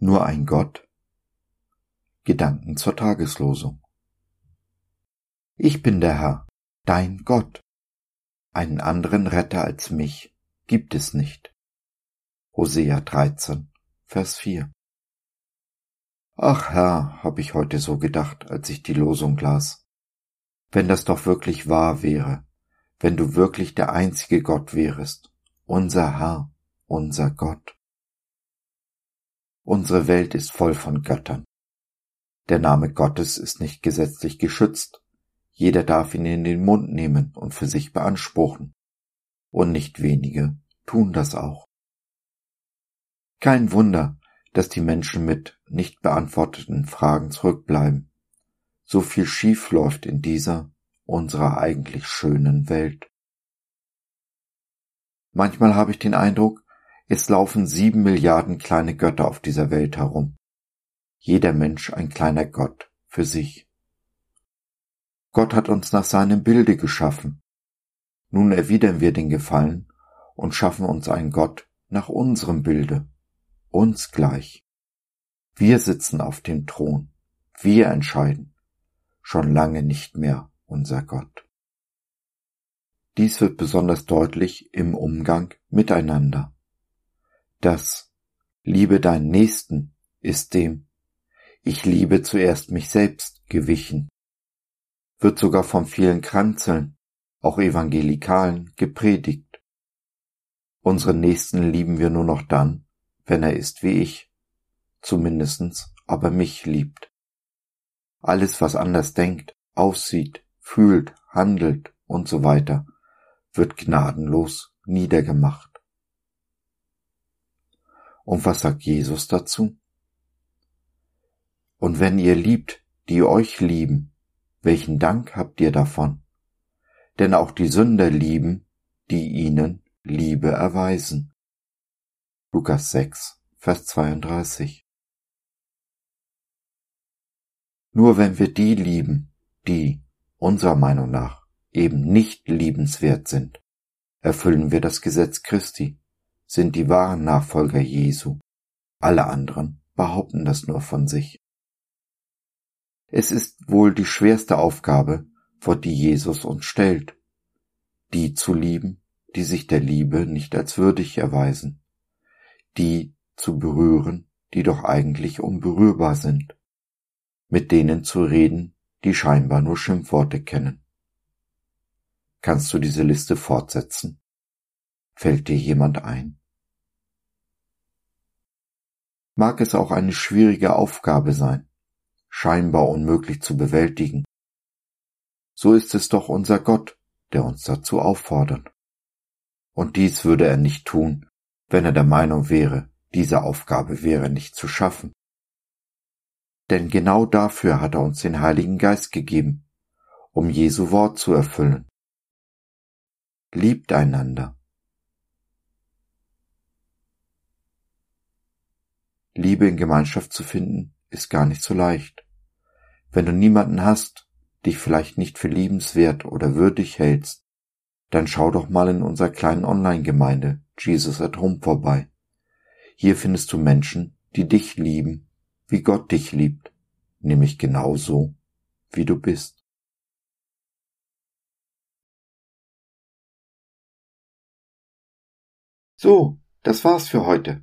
Nur ein Gott? Gedanken zur Tageslosung. Ich bin der Herr, dein Gott. Einen anderen Retter als mich gibt es nicht. Hosea 13, Vers 4. Ach Herr, hab ich heute so gedacht, als ich die Losung las. Wenn das doch wirklich wahr wäre, wenn du wirklich der einzige Gott wärest, unser Herr, unser Gott. Unsere Welt ist voll von Göttern. Der Name Gottes ist nicht gesetzlich geschützt. Jeder darf ihn in den Mund nehmen und für sich beanspruchen. Und nicht wenige tun das auch. Kein Wunder, dass die Menschen mit nicht beantworteten Fragen zurückbleiben. So viel schief läuft in dieser, unserer eigentlich schönen Welt. Manchmal habe ich den Eindruck, es laufen sieben Milliarden kleine Götter auf dieser Welt herum. Jeder Mensch ein kleiner Gott für sich. Gott hat uns nach seinem Bilde geschaffen. Nun erwidern wir den Gefallen und schaffen uns einen Gott nach unserem Bilde, uns gleich. Wir sitzen auf dem Thron, wir entscheiden, schon lange nicht mehr unser Gott. Dies wird besonders deutlich im Umgang miteinander. Das Liebe deinen Nächsten ist dem Ich liebe zuerst mich selbst gewichen, wird sogar von vielen Kranzeln, auch Evangelikalen, gepredigt. Unseren Nächsten lieben wir nur noch dann, wenn er ist wie ich, zumindestens aber mich liebt. Alles, was anders denkt, aussieht, fühlt, handelt und so weiter, wird gnadenlos niedergemacht. Und was sagt Jesus dazu? Und wenn ihr liebt, die euch lieben, welchen Dank habt ihr davon? Denn auch die Sünder lieben, die ihnen Liebe erweisen. Lukas 6, Vers 32. Nur wenn wir die lieben, die, unserer Meinung nach, eben nicht liebenswert sind, erfüllen wir das Gesetz Christi, sind die wahren Nachfolger Jesu. Alle anderen behaupten das nur von sich. Es ist wohl die schwerste Aufgabe, vor die Jesus uns stellt, die zu lieben, die sich der Liebe nicht als würdig erweisen, die zu berühren, die doch eigentlich unberührbar sind, mit denen zu reden, die scheinbar nur Schimpfworte kennen. Kannst du diese Liste fortsetzen? Fällt dir jemand ein? Mag es auch eine schwierige Aufgabe sein, scheinbar unmöglich zu bewältigen. So ist es doch unser Gott, der uns dazu auffordert. Und dies würde er nicht tun, wenn er der Meinung wäre, diese Aufgabe wäre nicht zu schaffen. Denn genau dafür hat er uns den Heiligen Geist gegeben, um Jesu Wort zu erfüllen. Liebt einander, Liebe in Gemeinschaft zu finden, ist gar nicht so leicht. Wenn du niemanden hast, dich vielleicht nicht für liebenswert oder würdig hältst, dann schau doch mal in unserer kleinen Online-Gemeinde Jesus at Home vorbei. Hier findest du Menschen, die dich lieben, wie Gott dich liebt, nämlich genau so, wie du bist. So, das war's für heute.